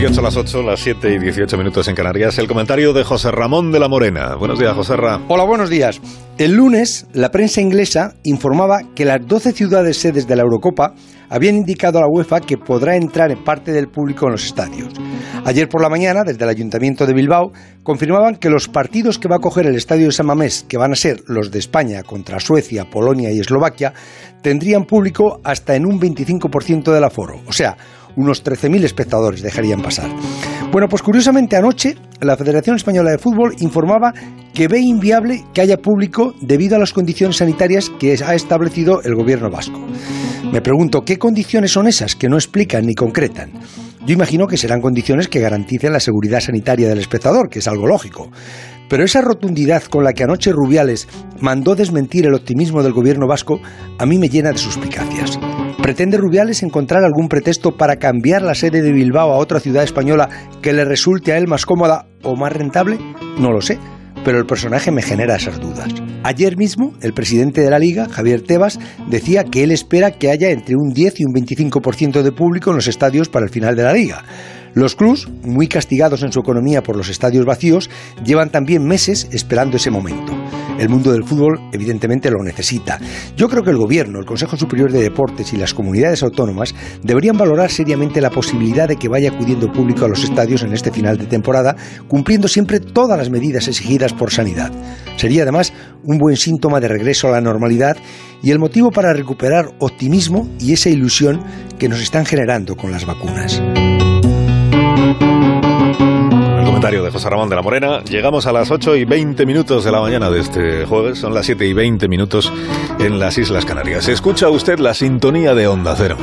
18 a las 8, las 7 y 18 minutos en Canarias. El comentario de José Ramón de la Morena. Buenos días, José Ramón. Hola, buenos días. El lunes, la prensa inglesa informaba que las 12 ciudades sedes de la Eurocopa habían indicado a la UEFA que podrá entrar en parte del público en los estadios. Ayer por la mañana, desde el Ayuntamiento de Bilbao, confirmaban que los partidos que va a coger el Estadio de San Mamés, que van a ser los de España contra Suecia, Polonia y Eslovaquia, tendrían público hasta en un 25% del aforo. O sea, unos 13.000 espectadores dejarían pasar. Bueno, pues curiosamente anoche la Federación Española de Fútbol informaba que ve inviable que haya público debido a las condiciones sanitarias que ha establecido el gobierno vasco. Me pregunto, ¿qué condiciones son esas que no explican ni concretan? Yo imagino que serán condiciones que garanticen la seguridad sanitaria del espectador, que es algo lógico. Pero esa rotundidad con la que anoche Rubiales mandó desmentir el optimismo del gobierno vasco a mí me llena de suspicacias. ¿Pretende Rubiales encontrar algún pretexto para cambiar la sede de Bilbao a otra ciudad española que le resulte a él más cómoda o más rentable? No lo sé, pero el personaje me genera esas dudas. Ayer mismo, el presidente de la liga, Javier Tebas, decía que él espera que haya entre un 10 y un 25% de público en los estadios para el final de la liga. Los clubs, muy castigados en su economía por los estadios vacíos, llevan también meses esperando ese momento. El mundo del fútbol evidentemente lo necesita. Yo creo que el Gobierno, el Consejo Superior de Deportes y las comunidades autónomas deberían valorar seriamente la posibilidad de que vaya acudiendo público a los estadios en este final de temporada, cumpliendo siempre todas las medidas exigidas por sanidad. Sería además un buen síntoma de regreso a la normalidad y el motivo para recuperar optimismo y esa ilusión que nos están generando con las vacunas. De José Ramón de la Morena. Llegamos a las 8 y 20 minutos de la mañana de este jueves. Son las 7 y 20 minutos en las Islas Canarias. Escucha usted la sintonía de Onda Cero.